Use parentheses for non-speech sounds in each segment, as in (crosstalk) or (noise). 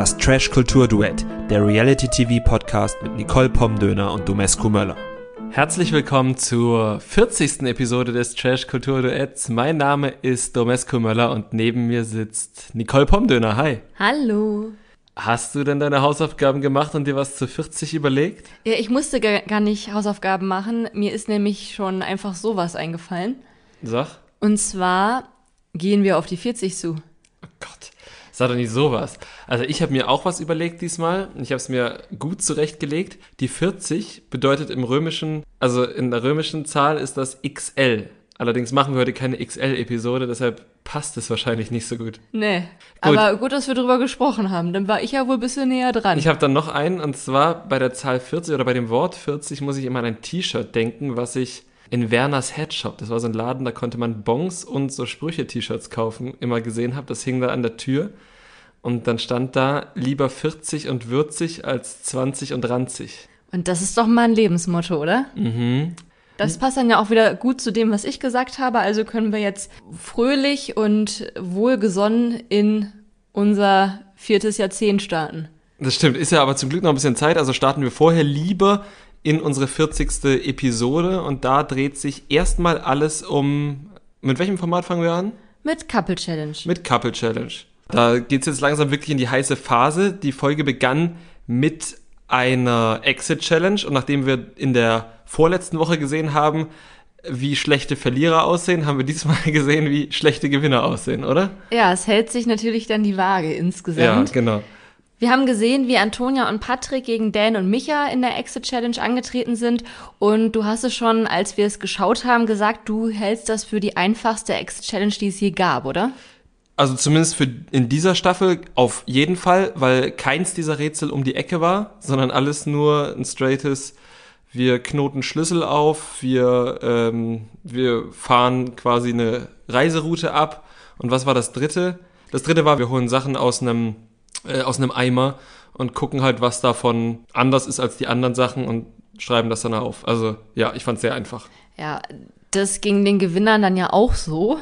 Das Trash Kultur Duett, der Reality TV Podcast mit Nicole Pomdöner und Domescu Möller. Herzlich willkommen zur 40. Episode des Trash Kultur Duetts. Mein Name ist Domescu Möller und neben mir sitzt Nicole Pomdöner. Hi. Hallo. Hast du denn deine Hausaufgaben gemacht und dir was zu 40 überlegt? Ja, ich musste gar nicht Hausaufgaben machen. Mir ist nämlich schon einfach sowas eingefallen. Sag. Und zwar gehen wir auf die 40 zu. Oh Gott, sag doch nicht sowas. Also ich habe mir auch was überlegt diesmal. Ich habe es mir gut zurechtgelegt. Die 40 bedeutet im römischen, also in der römischen Zahl ist das XL. Allerdings machen wir heute keine XL-Episode, deshalb passt es wahrscheinlich nicht so gut. Nee, gut. aber gut, dass wir drüber gesprochen haben. Dann war ich ja wohl ein bisschen näher dran. Ich habe dann noch einen, und zwar bei der Zahl 40 oder bei dem Wort 40 muss ich immer an ein T-Shirt denken, was ich in Werners Headshop, das war so ein Laden, da konnte man Bongs und so Sprüche-T-Shirts kaufen, immer gesehen habe. Das hing da an der Tür. Und dann stand da lieber 40 und würzig als 20 und ranzig. Und das ist doch mal ein Lebensmotto, oder? Mhm. Das passt dann ja auch wieder gut zu dem, was ich gesagt habe. Also können wir jetzt fröhlich und wohlgesonnen in unser viertes Jahrzehnt starten. Das stimmt, ist ja aber zum Glück noch ein bisschen Zeit. Also starten wir vorher lieber in unsere 40. Episode und da dreht sich erstmal alles um. Mit welchem Format fangen wir an? Mit Couple Challenge. Mit Couple Challenge. Da geht es jetzt langsam wirklich in die heiße Phase. Die Folge begann mit einer Exit Challenge und nachdem wir in der vorletzten Woche gesehen haben, wie schlechte Verlierer aussehen, haben wir diesmal (laughs) gesehen, wie schlechte Gewinner aussehen, oder? Ja, es hält sich natürlich dann die Waage insgesamt. Ja, genau. Wir haben gesehen, wie Antonia und Patrick gegen Dan und Micha in der Exit Challenge angetreten sind. Und du hast es schon, als wir es geschaut haben, gesagt, du hältst das für die einfachste Exit Challenge, die es je gab, oder? Also zumindest für in dieser Staffel auf jeden Fall, weil keins dieser Rätsel um die Ecke war, sondern alles nur ein straightes, wir knoten Schlüssel auf, wir, ähm, wir fahren quasi eine Reiseroute ab. Und was war das dritte? Das dritte war, wir holen Sachen aus einem, äh, aus einem Eimer und gucken halt, was davon anders ist als die anderen Sachen und schreiben das dann auf. Also ja, ich fand es sehr einfach. Ja, das ging den Gewinnern dann ja auch so.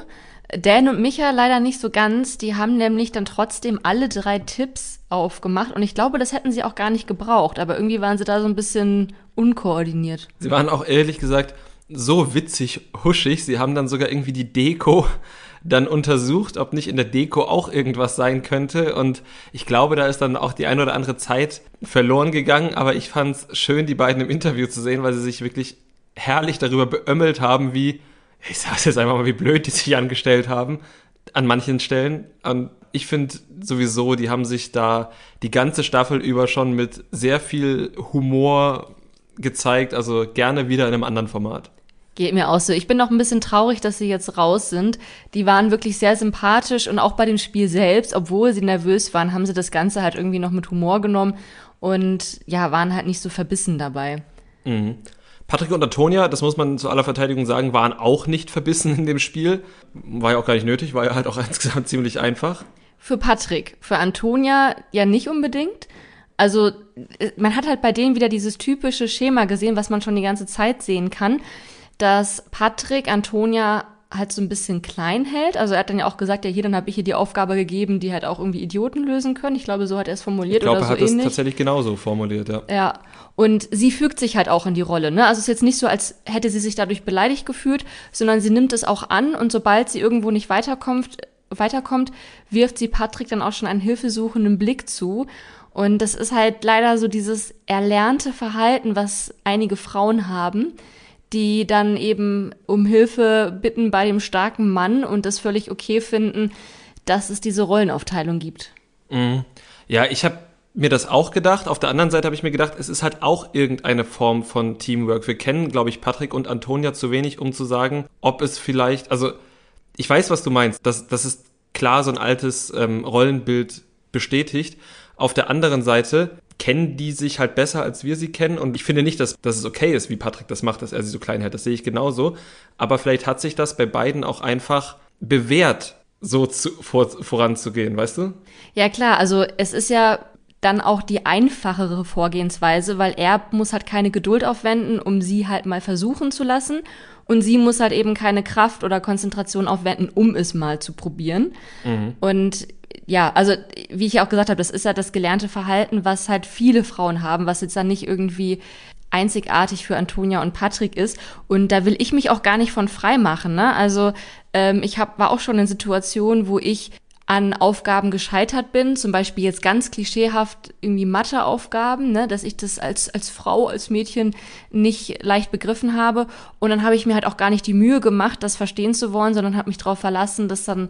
Dan und Micha leider nicht so ganz. Die haben nämlich dann trotzdem alle drei Tipps aufgemacht und ich glaube, das hätten sie auch gar nicht gebraucht, aber irgendwie waren sie da so ein bisschen unkoordiniert. Sie waren auch ehrlich gesagt so witzig huschig. Sie haben dann sogar irgendwie die Deko (laughs) dann untersucht, ob nicht in der Deko auch irgendwas sein könnte. Und ich glaube, da ist dann auch die ein oder andere Zeit verloren gegangen. Aber ich fand es schön, die beiden im Interview zu sehen, weil sie sich wirklich herrlich darüber beömmelt haben, wie ich sag's jetzt einfach mal, wie blöd die sich angestellt haben an manchen Stellen. Und ich finde sowieso, die haben sich da die ganze Staffel über schon mit sehr viel Humor gezeigt, also gerne wieder in einem anderen Format. Geht mir auch so. Ich bin noch ein bisschen traurig, dass sie jetzt raus sind. Die waren wirklich sehr sympathisch und auch bei dem Spiel selbst, obwohl sie nervös waren, haben sie das Ganze halt irgendwie noch mit Humor genommen und ja, waren halt nicht so verbissen dabei. Mhm. Patrick und Antonia, das muss man zu aller Verteidigung sagen, waren auch nicht verbissen in dem Spiel. War ja auch gar nicht nötig, war ja halt auch (laughs) insgesamt ziemlich einfach. Für Patrick, für Antonia ja nicht unbedingt. Also man hat halt bei denen wieder dieses typische Schema gesehen, was man schon die ganze Zeit sehen kann, dass Patrick Antonia halt so ein bisschen klein hält. Also er hat dann ja auch gesagt, ja hier, dann habe ich hier die Aufgabe gegeben, die halt auch irgendwie Idioten lösen können. Ich glaube, so hat er es formuliert ich glaube, oder so er hat es tatsächlich genauso formuliert, ja. Ja, und sie fügt sich halt auch in die Rolle. Ne? Also es ist jetzt nicht so, als hätte sie sich dadurch beleidigt gefühlt, sondern sie nimmt es auch an und sobald sie irgendwo nicht weiterkommt, weiterkommt, wirft sie Patrick dann auch schon einen hilfesuchenden Blick zu. Und das ist halt leider so dieses erlernte Verhalten, was einige Frauen haben die dann eben um Hilfe bitten bei dem starken Mann und das völlig okay finden, dass es diese Rollenaufteilung gibt. Mhm. Ja, ich habe mir das auch gedacht. Auf der anderen Seite habe ich mir gedacht, es ist halt auch irgendeine Form von Teamwork. Wir kennen, glaube ich, Patrick und Antonia zu wenig, um zu sagen, ob es vielleicht, also ich weiß, was du meinst. Das, das ist klar so ein altes ähm, Rollenbild bestätigt. Auf der anderen Seite kennen die sich halt besser, als wir sie kennen. Und ich finde nicht, dass, dass es okay ist, wie Patrick das macht, dass er sie so klein hält. Das sehe ich genauso. Aber vielleicht hat sich das bei beiden auch einfach bewährt, so zu, vor, voranzugehen, weißt du? Ja, klar. Also es ist ja dann auch die einfachere Vorgehensweise, weil er muss halt keine Geduld aufwenden, um sie halt mal versuchen zu lassen. Und sie muss halt eben keine Kraft oder Konzentration aufwenden, um es mal zu probieren. Mhm. Und ja, also wie ich auch gesagt habe, das ist ja das gelernte Verhalten, was halt viele Frauen haben, was jetzt dann nicht irgendwie einzigartig für Antonia und Patrick ist. Und da will ich mich auch gar nicht von frei machen. Ne? Also ähm, ich hab, war auch schon in Situationen, wo ich an Aufgaben gescheitert bin, zum Beispiel jetzt ganz klischeehaft irgendwie Matheaufgaben, ne, dass ich das als, als Frau, als Mädchen nicht leicht begriffen habe. Und dann habe ich mir halt auch gar nicht die Mühe gemacht, das verstehen zu wollen, sondern habe mich darauf verlassen, dass dann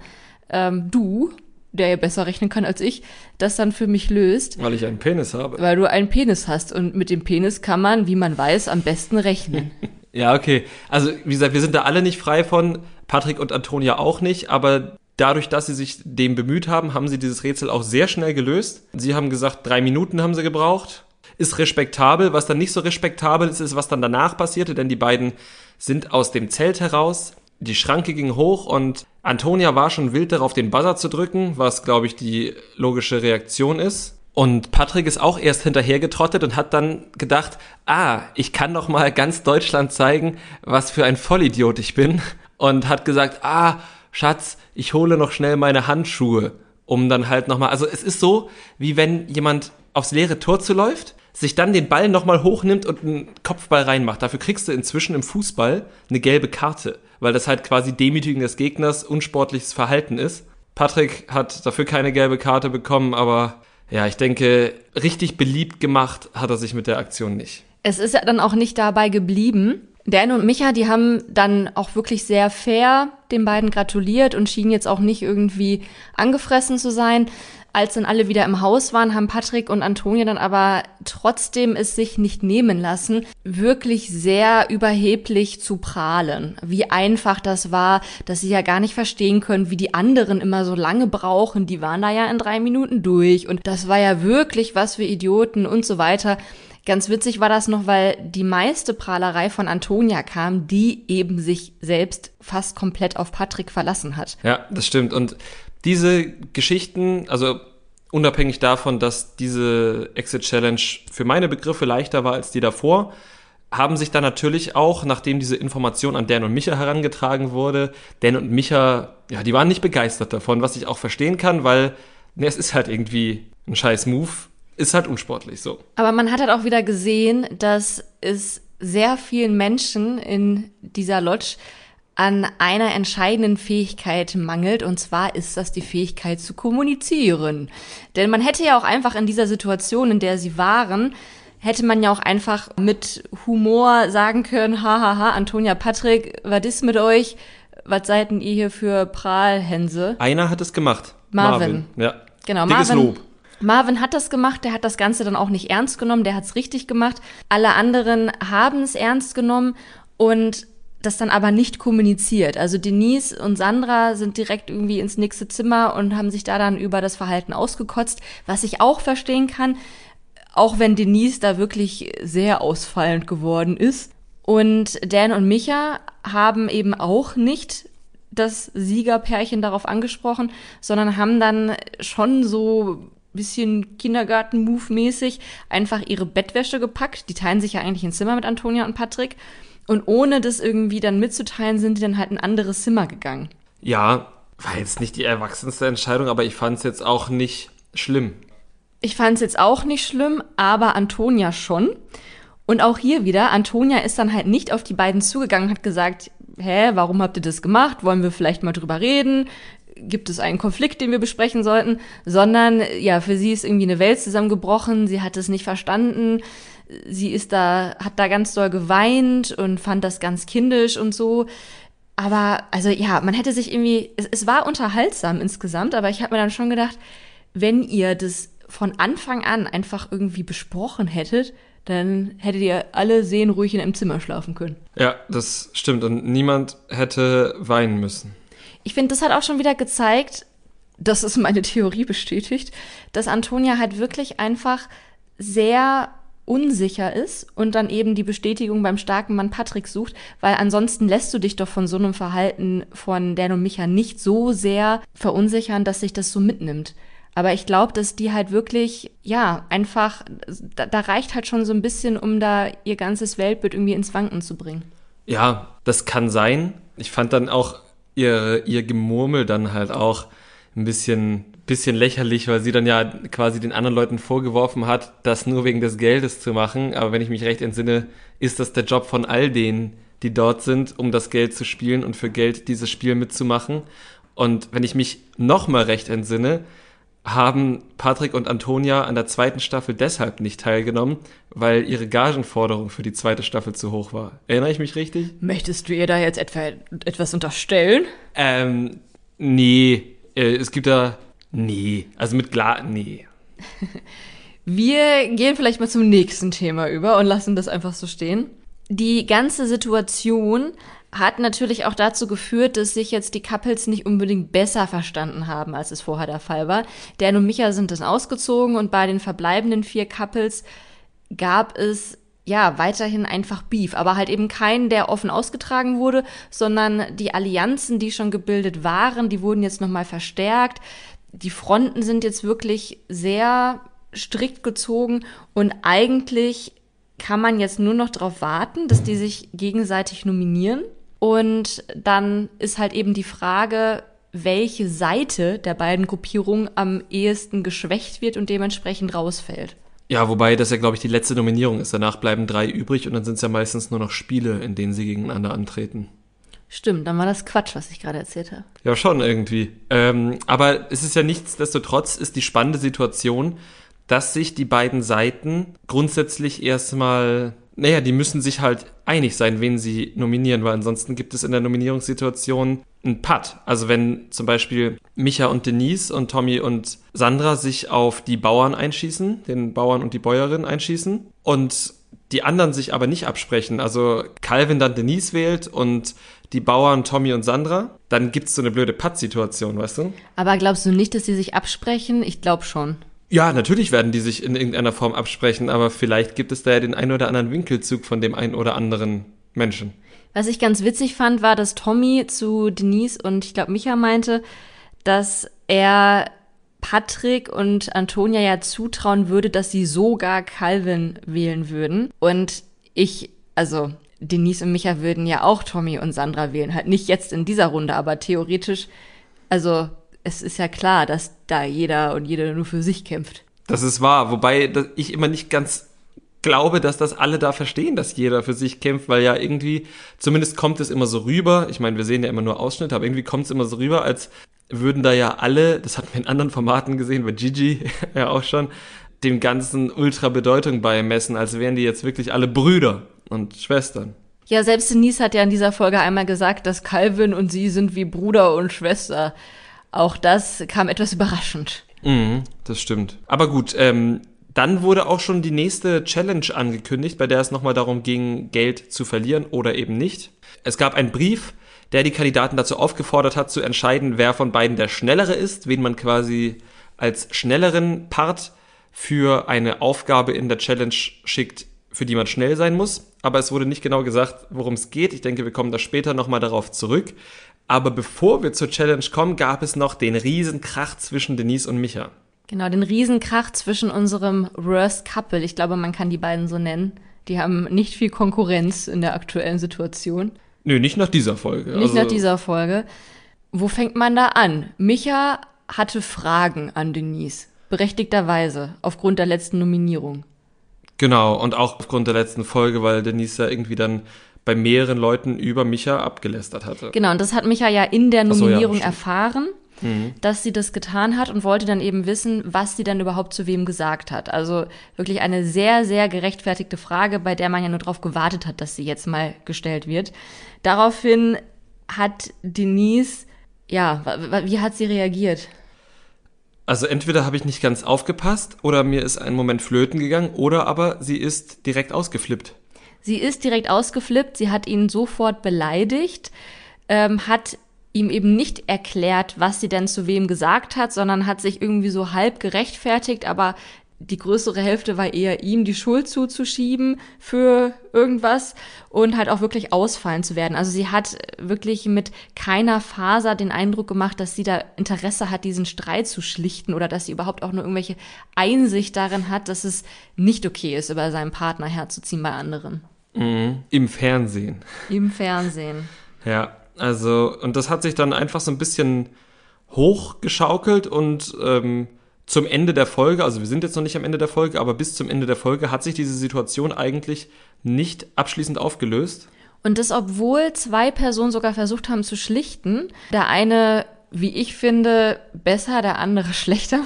ähm, du, der ja besser rechnen kann als ich, das dann für mich löst. Weil ich einen Penis habe. Weil du einen Penis hast. Und mit dem Penis kann man, wie man weiß, am besten rechnen. (laughs) ja, okay. Also, wie gesagt, wir sind da alle nicht frei von. Patrick und Antonia auch nicht, aber dadurch, dass sie sich dem bemüht haben, haben sie dieses Rätsel auch sehr schnell gelöst. Sie haben gesagt, drei Minuten haben sie gebraucht. Ist respektabel. Was dann nicht so respektabel ist, ist, was dann danach passierte, denn die beiden sind aus dem Zelt heraus. Die Schranke ging hoch und Antonia war schon wild darauf, den Buzzer zu drücken, was, glaube ich, die logische Reaktion ist. Und Patrick ist auch erst hinterhergetrottet und hat dann gedacht, ah, ich kann doch mal ganz Deutschland zeigen, was für ein Vollidiot ich bin. Und hat gesagt, ah, Schatz, ich hole noch schnell meine Handschuhe, um dann halt nochmal, also es ist so, wie wenn jemand aufs leere Tor zuläuft, sich dann den Ball nochmal hochnimmt und einen Kopfball reinmacht. Dafür kriegst du inzwischen im Fußball eine gelbe Karte, weil das halt quasi Demütigen des Gegners unsportliches Verhalten ist. Patrick hat dafür keine gelbe Karte bekommen, aber ja, ich denke, richtig beliebt gemacht hat er sich mit der Aktion nicht. Es ist ja dann auch nicht dabei geblieben. Dan und Micha, die haben dann auch wirklich sehr fair den beiden gratuliert und schienen jetzt auch nicht irgendwie angefressen zu sein. Als dann alle wieder im Haus waren, haben Patrick und Antonia dann aber trotzdem es sich nicht nehmen lassen, wirklich sehr überheblich zu prahlen. Wie einfach das war, dass sie ja gar nicht verstehen können, wie die anderen immer so lange brauchen. Die waren da ja in drei Minuten durch und das war ja wirklich was für Idioten und so weiter. Ganz witzig war das noch, weil die meiste Prahlerei von Antonia kam, die eben sich selbst fast komplett auf Patrick verlassen hat. Ja, das stimmt. Und diese Geschichten, also unabhängig davon, dass diese Exit Challenge für meine Begriffe leichter war als die davor, haben sich dann natürlich auch, nachdem diese Information an Dan und Micha herangetragen wurde, Dan und Micha, ja, die waren nicht begeistert davon, was ich auch verstehen kann, weil ne, es ist halt irgendwie ein scheiß Move ist halt unsportlich so. Aber man hat halt auch wieder gesehen, dass es sehr vielen Menschen in dieser Lodge an einer entscheidenden Fähigkeit mangelt, und zwar ist das die Fähigkeit zu kommunizieren. Denn man hätte ja auch einfach in dieser Situation, in der sie waren, hätte man ja auch einfach mit Humor sagen können, hahaha, Antonia Patrick, was ist mit euch? Was seid denn ihr hier für Prahlhänse? Einer hat es gemacht. Marvin. Marvin. Ja. Genau, Dickes Marvin. Lob. Marvin hat das gemacht, der hat das Ganze dann auch nicht ernst genommen, der hat es richtig gemacht. Alle anderen haben es ernst genommen und das dann aber nicht kommuniziert. Also Denise und Sandra sind direkt irgendwie ins nächste Zimmer und haben sich da dann über das Verhalten ausgekotzt, was ich auch verstehen kann, auch wenn Denise da wirklich sehr ausfallend geworden ist. Und Dan und Micha haben eben auch nicht das Siegerpärchen darauf angesprochen, sondern haben dann schon so bisschen Kindergarten-Move-mäßig einfach ihre Bettwäsche gepackt. Die teilen sich ja eigentlich ein Zimmer mit Antonia und Patrick. Und ohne das irgendwie dann mitzuteilen, sind die dann halt in ein anderes Zimmer gegangen. Ja, war jetzt nicht die erwachsenste Entscheidung, aber ich fand es jetzt auch nicht schlimm. Ich fand es jetzt auch nicht schlimm, aber Antonia schon. Und auch hier wieder, Antonia ist dann halt nicht auf die beiden zugegangen und hat gesagt, hä, warum habt ihr das gemacht? Wollen wir vielleicht mal drüber reden? gibt es einen Konflikt, den wir besprechen sollten, sondern ja, für sie ist irgendwie eine Welt zusammengebrochen, sie hat es nicht verstanden, sie ist da, hat da ganz doll geweint und fand das ganz kindisch und so. Aber also ja, man hätte sich irgendwie, es, es war unterhaltsam insgesamt, aber ich habe mir dann schon gedacht, wenn ihr das von Anfang an einfach irgendwie besprochen hättet, dann hättet ihr alle sehen ruhig in einem Zimmer schlafen können. Ja, das stimmt. Und niemand hätte weinen müssen. Ich finde, das hat auch schon wieder gezeigt, das ist meine Theorie bestätigt, dass Antonia halt wirklich einfach sehr unsicher ist und dann eben die Bestätigung beim starken Mann Patrick sucht, weil ansonsten lässt du dich doch von so einem Verhalten von Dan und Micha nicht so sehr verunsichern, dass sich das so mitnimmt. Aber ich glaube, dass die halt wirklich, ja, einfach, da, da reicht halt schon so ein bisschen, um da ihr ganzes Weltbild irgendwie ins Wanken zu bringen. Ja, das kann sein. Ich fand dann auch ihr, ihr Gemurmel dann halt auch ein bisschen bisschen lächerlich, weil sie dann ja quasi den anderen Leuten vorgeworfen hat, das nur wegen des Geldes zu machen. Aber wenn ich mich recht entsinne, ist das der Job von all denen, die dort sind, um das Geld zu spielen und für Geld dieses Spiel mitzumachen. Und wenn ich mich nochmal recht entsinne, haben Patrick und Antonia an der zweiten Staffel deshalb nicht teilgenommen, weil ihre Gagenforderung für die zweite Staffel zu hoch war. Erinnere ich mich richtig? Möchtest du ihr da jetzt etwa etwas unterstellen? Ähm, nee. Äh, es gibt da. Nee. Also mit Glas. Nee. Wir gehen vielleicht mal zum nächsten Thema über und lassen das einfach so stehen. Die ganze Situation hat natürlich auch dazu geführt, dass sich jetzt die Couples nicht unbedingt besser verstanden haben, als es vorher der Fall war. Dan und Micha sind dann ausgezogen und bei den verbleibenden vier Couples gab es ja weiterhin einfach Beef, aber halt eben keinen, der offen ausgetragen wurde, sondern die Allianzen, die schon gebildet waren, die wurden jetzt nochmal verstärkt. Die Fronten sind jetzt wirklich sehr strikt gezogen und eigentlich kann man jetzt nur noch darauf warten, dass die sich gegenseitig nominieren und dann ist halt eben die Frage, welche Seite der beiden Gruppierungen am ehesten geschwächt wird und dementsprechend rausfällt. Ja, wobei das ja, glaube ich, die letzte Nominierung ist. Danach bleiben drei übrig und dann sind es ja meistens nur noch Spiele, in denen sie gegeneinander antreten. Stimmt, dann war das Quatsch, was ich gerade erzählt habe. Ja, schon irgendwie. Ähm, aber es ist ja nichtsdestotrotz, ist die spannende Situation, dass sich die beiden Seiten grundsätzlich erstmal naja, die müssen sich halt einig sein, wen sie nominieren, weil ansonsten gibt es in der Nominierungssituation einen Putt. Also wenn zum Beispiel Micha und Denise und Tommy und Sandra sich auf die Bauern einschießen, den Bauern und die Bäuerin einschießen und die anderen sich aber nicht absprechen, also Calvin dann Denise wählt und die Bauern Tommy und Sandra, dann gibt es so eine blöde Putt-Situation, weißt du? Aber glaubst du nicht, dass sie sich absprechen? Ich glaube schon. Ja, natürlich werden die sich in irgendeiner Form absprechen, aber vielleicht gibt es da ja den einen oder anderen Winkelzug von dem einen oder anderen Menschen. Was ich ganz witzig fand, war, dass Tommy zu Denise und ich glaube Micha meinte, dass er Patrick und Antonia ja zutrauen würde, dass sie sogar Calvin wählen würden. Und ich, also Denise und Micha würden ja auch Tommy und Sandra wählen. Halt nicht jetzt in dieser Runde, aber theoretisch, also es ist ja klar, dass da jeder und jede nur für sich kämpft. Das ist wahr, wobei ich immer nicht ganz glaube, dass das alle da verstehen, dass jeder für sich kämpft, weil ja irgendwie, zumindest kommt es immer so rüber, ich meine, wir sehen ja immer nur Ausschnitte, aber irgendwie kommt es immer so rüber, als würden da ja alle, das hatten wir in anderen Formaten gesehen, bei Gigi (laughs) ja auch schon, dem Ganzen ultra Bedeutung beimessen, als wären die jetzt wirklich alle Brüder und Schwestern. Ja, selbst Denise hat ja in dieser Folge einmal gesagt, dass Calvin und sie sind wie Bruder und Schwester. Auch das kam etwas überraschend. Mhm, das stimmt. Aber gut, ähm, dann wurde auch schon die nächste Challenge angekündigt, bei der es nochmal darum ging, Geld zu verlieren oder eben nicht. Es gab einen Brief, der die Kandidaten dazu aufgefordert hat, zu entscheiden, wer von beiden der Schnellere ist, wen man quasi als schnelleren Part für eine Aufgabe in der Challenge schickt, für die man schnell sein muss. Aber es wurde nicht genau gesagt, worum es geht. Ich denke, wir kommen da später nochmal darauf zurück. Aber bevor wir zur Challenge kommen, gab es noch den Riesenkrach zwischen Denise und Micha. Genau, den Riesenkrach zwischen unserem Worst Couple. Ich glaube, man kann die beiden so nennen. Die haben nicht viel Konkurrenz in der aktuellen Situation. Nö, nicht nach dieser Folge. Nicht also nach dieser Folge. Wo fängt man da an? Micha hatte Fragen an Denise. Berechtigterweise. Aufgrund der letzten Nominierung. Genau, und auch aufgrund der letzten Folge, weil Denise ja irgendwie dann bei mehreren Leuten über Micha abgelästert hatte. Genau, und das hat Micha ja in der Nominierung so, ja, erfahren, mhm. dass sie das getan hat und wollte dann eben wissen, was sie dann überhaupt zu wem gesagt hat. Also wirklich eine sehr, sehr gerechtfertigte Frage, bei der man ja nur darauf gewartet hat, dass sie jetzt mal gestellt wird. Daraufhin hat Denise, ja, wie hat sie reagiert? Also entweder habe ich nicht ganz aufgepasst oder mir ist ein Moment flöten gegangen oder aber sie ist direkt ausgeflippt. Sie ist direkt ausgeflippt, sie hat ihn sofort beleidigt, ähm, hat ihm eben nicht erklärt, was sie denn zu wem gesagt hat, sondern hat sich irgendwie so halb gerechtfertigt, aber die größere Hälfte war eher ihm die Schuld zuzuschieben für irgendwas und halt auch wirklich ausfallen zu werden. Also sie hat wirklich mit keiner Faser den Eindruck gemacht, dass sie da Interesse hat, diesen Streit zu schlichten oder dass sie überhaupt auch nur irgendwelche Einsicht darin hat, dass es nicht okay ist, über seinen Partner herzuziehen bei anderen. Mhm. Im Fernsehen. Im Fernsehen. Ja, also, und das hat sich dann einfach so ein bisschen hochgeschaukelt und ähm, zum Ende der Folge, also wir sind jetzt noch nicht am Ende der Folge, aber bis zum Ende der Folge hat sich diese Situation eigentlich nicht abschließend aufgelöst. Und das, obwohl zwei Personen sogar versucht haben zu schlichten. Der eine, wie ich finde, besser, der andere (laughs) schlechter.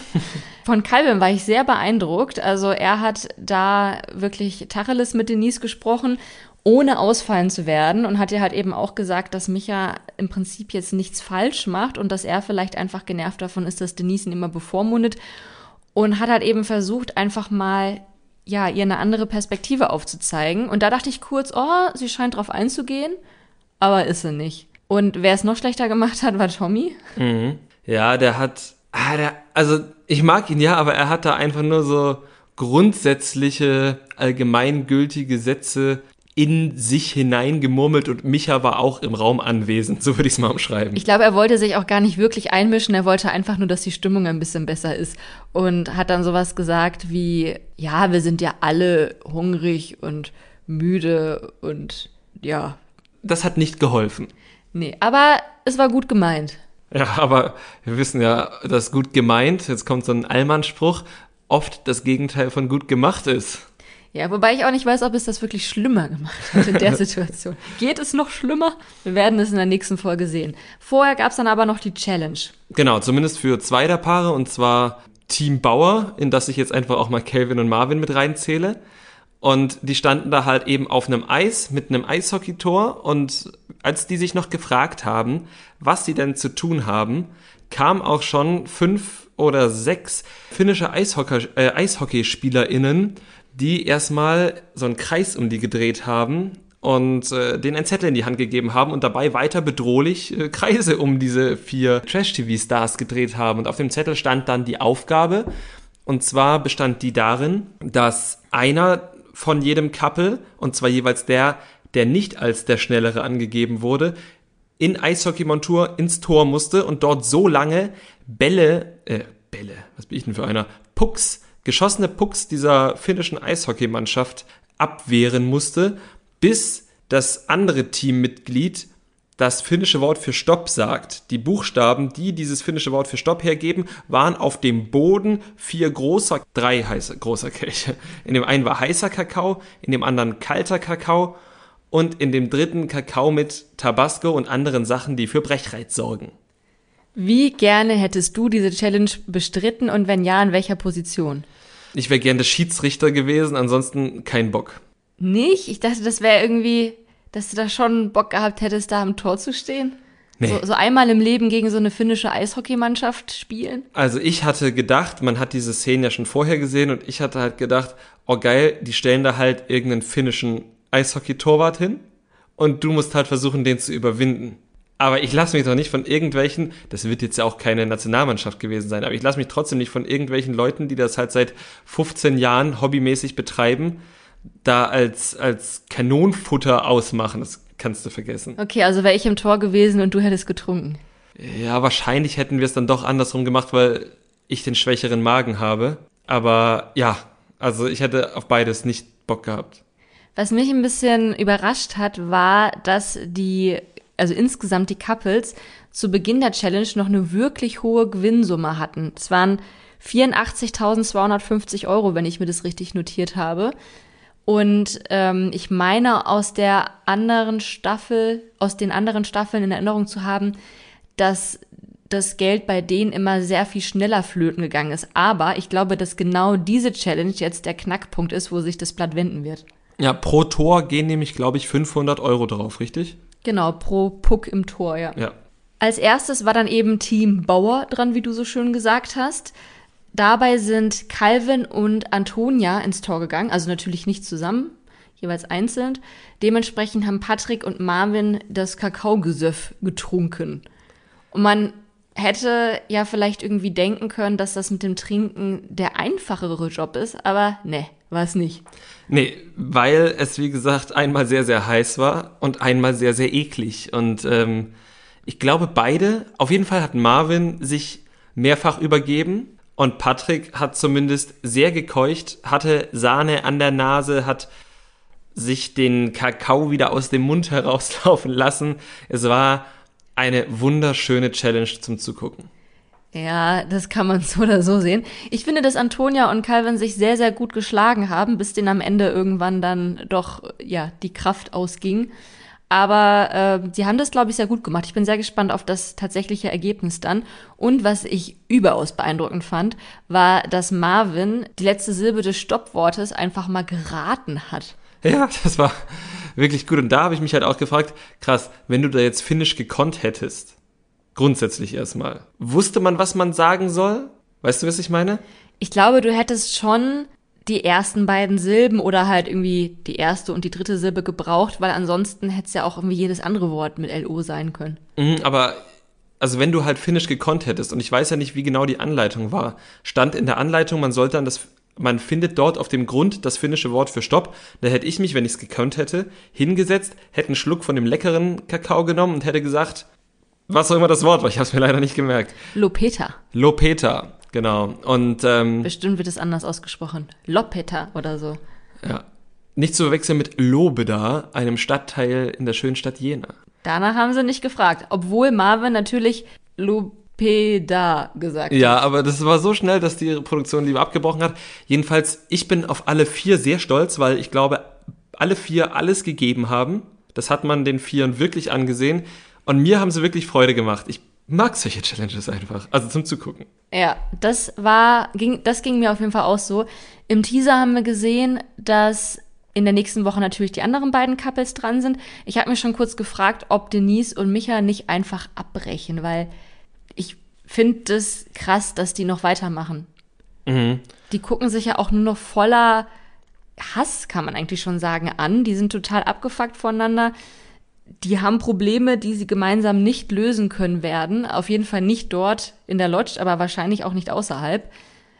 Von Calvin war ich sehr beeindruckt. Also er hat da wirklich Tacheles mit Denise gesprochen ohne ausfallen zu werden und hat ihr halt eben auch gesagt, dass Micha im Prinzip jetzt nichts falsch macht und dass er vielleicht einfach genervt davon ist, dass Denise ihn immer bevormundet und hat halt eben versucht, einfach mal ja, ihr eine andere Perspektive aufzuzeigen. Und da dachte ich kurz, oh, sie scheint drauf einzugehen, aber ist sie nicht. Und wer es noch schlechter gemacht hat, war Tommy. Mhm. Ja, der hat, ah, der, also ich mag ihn ja, aber er hat da einfach nur so grundsätzliche, allgemeingültige Sätze in sich hineingemurmelt und Micha war auch im Raum anwesend, so würde ich es mal umschreiben. Ich glaube, er wollte sich auch gar nicht wirklich einmischen, er wollte einfach nur, dass die Stimmung ein bisschen besser ist und hat dann sowas gesagt wie, ja, wir sind ja alle hungrig und müde und ja. Das hat nicht geholfen. Nee, aber es war gut gemeint. Ja, aber wir wissen ja, dass gut gemeint, jetzt kommt so ein Allmann-Spruch, oft das Gegenteil von gut gemacht ist. Ja, wobei ich auch nicht weiß, ob es das wirklich schlimmer gemacht hat in der (laughs) Situation. Geht es noch schlimmer? Wir werden es in der nächsten Folge sehen. Vorher gab es dann aber noch die Challenge. Genau, zumindest für zwei der Paare und zwar Team Bauer, in das ich jetzt einfach auch mal Calvin und Marvin mit reinzähle. Und die standen da halt eben auf einem Eis mit einem Eishockeytor und als die sich noch gefragt haben, was sie denn zu tun haben, kam auch schon fünf oder sechs finnische Eishockey, äh, EishockeyspielerInnen die erstmal so einen Kreis um die gedreht haben und äh, den ein Zettel in die Hand gegeben haben und dabei weiter bedrohlich äh, Kreise um diese vier Trash-TV-Stars gedreht haben. Und auf dem Zettel stand dann die Aufgabe, und zwar bestand die darin, dass einer von jedem Couple, und zwar jeweils der, der nicht als der Schnellere angegeben wurde, in Eishockey-Montur ins Tor musste und dort so lange Bälle, äh, Bälle, was bin ich denn für einer, Pucks geschossene Pucks dieser finnischen Eishockeymannschaft abwehren musste, bis das andere Teammitglied das finnische Wort für Stopp sagt. Die Buchstaben, die dieses finnische Wort für Stopp hergeben, waren auf dem Boden vier großer, drei heiße, großer Kelche. In dem einen war heißer Kakao, in dem anderen kalter Kakao und in dem dritten Kakao mit Tabasco und anderen Sachen, die für Brechreiz sorgen. Wie gerne hättest du diese Challenge bestritten und wenn ja, in welcher Position? Ich wäre gerne der Schiedsrichter gewesen, ansonsten kein Bock. Nicht? Ich dachte, das wäre irgendwie, dass du da schon Bock gehabt hättest, da am Tor zu stehen. Nee. So, so einmal im Leben gegen so eine finnische Eishockeymannschaft spielen? Also ich hatte gedacht, man hat diese Szenen ja schon vorher gesehen und ich hatte halt gedacht, oh geil, die stellen da halt irgendeinen finnischen Eishockey-Torwart hin und du musst halt versuchen, den zu überwinden. Aber ich lasse mich doch nicht von irgendwelchen, das wird jetzt ja auch keine Nationalmannschaft gewesen sein, aber ich lasse mich trotzdem nicht von irgendwelchen Leuten, die das halt seit 15 Jahren hobbymäßig betreiben, da als, als Kanonfutter ausmachen. Das kannst du vergessen. Okay, also wäre ich im Tor gewesen und du hättest getrunken. Ja, wahrscheinlich hätten wir es dann doch andersrum gemacht, weil ich den schwächeren Magen habe. Aber ja, also ich hätte auf beides nicht Bock gehabt. Was mich ein bisschen überrascht hat, war, dass die also insgesamt die Couples, zu Beginn der Challenge noch eine wirklich hohe Gewinnsumme hatten. Es waren 84.250 Euro, wenn ich mir das richtig notiert habe. Und ähm, ich meine aus der anderen Staffel, aus den anderen Staffeln in Erinnerung zu haben, dass das Geld bei denen immer sehr viel schneller flöten gegangen ist. Aber ich glaube, dass genau diese Challenge jetzt der Knackpunkt ist, wo sich das Blatt wenden wird. Ja, pro Tor gehen nämlich, glaube ich, 500 Euro drauf, richtig? Genau, pro Puck im Tor, ja. Ja. Als erstes war dann eben Team Bauer dran, wie du so schön gesagt hast. Dabei sind Calvin und Antonia ins Tor gegangen, also natürlich nicht zusammen, jeweils einzeln. Dementsprechend haben Patrick und Marvin das Kakaogesöff getrunken. Und man hätte ja vielleicht irgendwie denken können, dass das mit dem Trinken der einfachere Job ist, aber ne, war es nicht. Nee, weil es, wie gesagt, einmal sehr, sehr heiß war und einmal sehr, sehr eklig. Und ähm, ich glaube, beide, auf jeden Fall hat Marvin sich mehrfach übergeben und Patrick hat zumindest sehr gekeucht, hatte Sahne an der Nase, hat sich den Kakao wieder aus dem Mund herauslaufen lassen. Es war eine wunderschöne Challenge zum Zugucken. Ja, das kann man so oder so sehen. Ich finde, dass Antonia und Calvin sich sehr, sehr gut geschlagen haben, bis denen am Ende irgendwann dann doch, ja, die Kraft ausging. Aber äh, sie haben das, glaube ich, sehr gut gemacht. Ich bin sehr gespannt auf das tatsächliche Ergebnis dann. Und was ich überaus beeindruckend fand, war, dass Marvin die letzte Silbe des Stoppwortes einfach mal geraten hat. Ja, das war wirklich gut. Und da habe ich mich halt auch gefragt, krass, wenn du da jetzt Finnisch gekonnt hättest, grundsätzlich erstmal, wusste man, was man sagen soll? Weißt du, was ich meine? Ich glaube, du hättest schon die ersten beiden Silben oder halt irgendwie die erste und die dritte Silbe gebraucht, weil ansonsten hätte es ja auch irgendwie jedes andere Wort mit LO sein können. Mhm, aber also wenn du halt Finnisch gekonnt hättest, und ich weiß ja nicht, wie genau die Anleitung war, stand in der Anleitung, man sollte dann das, man findet dort auf dem Grund das finnische Wort für Stopp. Da hätte ich mich, wenn ich es gekonnt hätte, hingesetzt, hätte einen Schluck von dem leckeren Kakao genommen und hätte gesagt, was auch immer das Wort war, ich habe es mir leider nicht gemerkt. Lopeta. Lopeta, genau. Und ähm, Bestimmt wird es anders ausgesprochen. Lopeta oder so. ja, nicht zu verwechseln mit Lobeda, einem Stadtteil in der schönen Stadt Jena. Danach haben sie nicht gefragt, obwohl Marvin natürlich Lopeda gesagt Ja, aber das war so schnell, dass die Produktion lieber abgebrochen hat. Jedenfalls, ich bin auf alle vier sehr stolz, weil ich glaube, alle vier alles gegeben haben. Das hat man den Vieren wirklich angesehen. Und mir haben sie wirklich Freude gemacht. Ich mag solche Challenges einfach. Also zum Zugucken. Ja, das war, ging, das ging mir auf jeden Fall auch so. Im Teaser haben wir gesehen, dass in der nächsten Woche natürlich die anderen beiden Couples dran sind. Ich habe mir schon kurz gefragt, ob Denise und Micha nicht einfach abbrechen, weil finde es krass, dass die noch weitermachen. Die gucken sich ja auch nur noch voller Hass, kann man eigentlich schon sagen, an. Die sind total abgefuckt voneinander. Die haben Probleme, die sie gemeinsam nicht lösen können werden. Auf jeden Fall nicht dort in der Lodge, aber wahrscheinlich auch nicht außerhalb.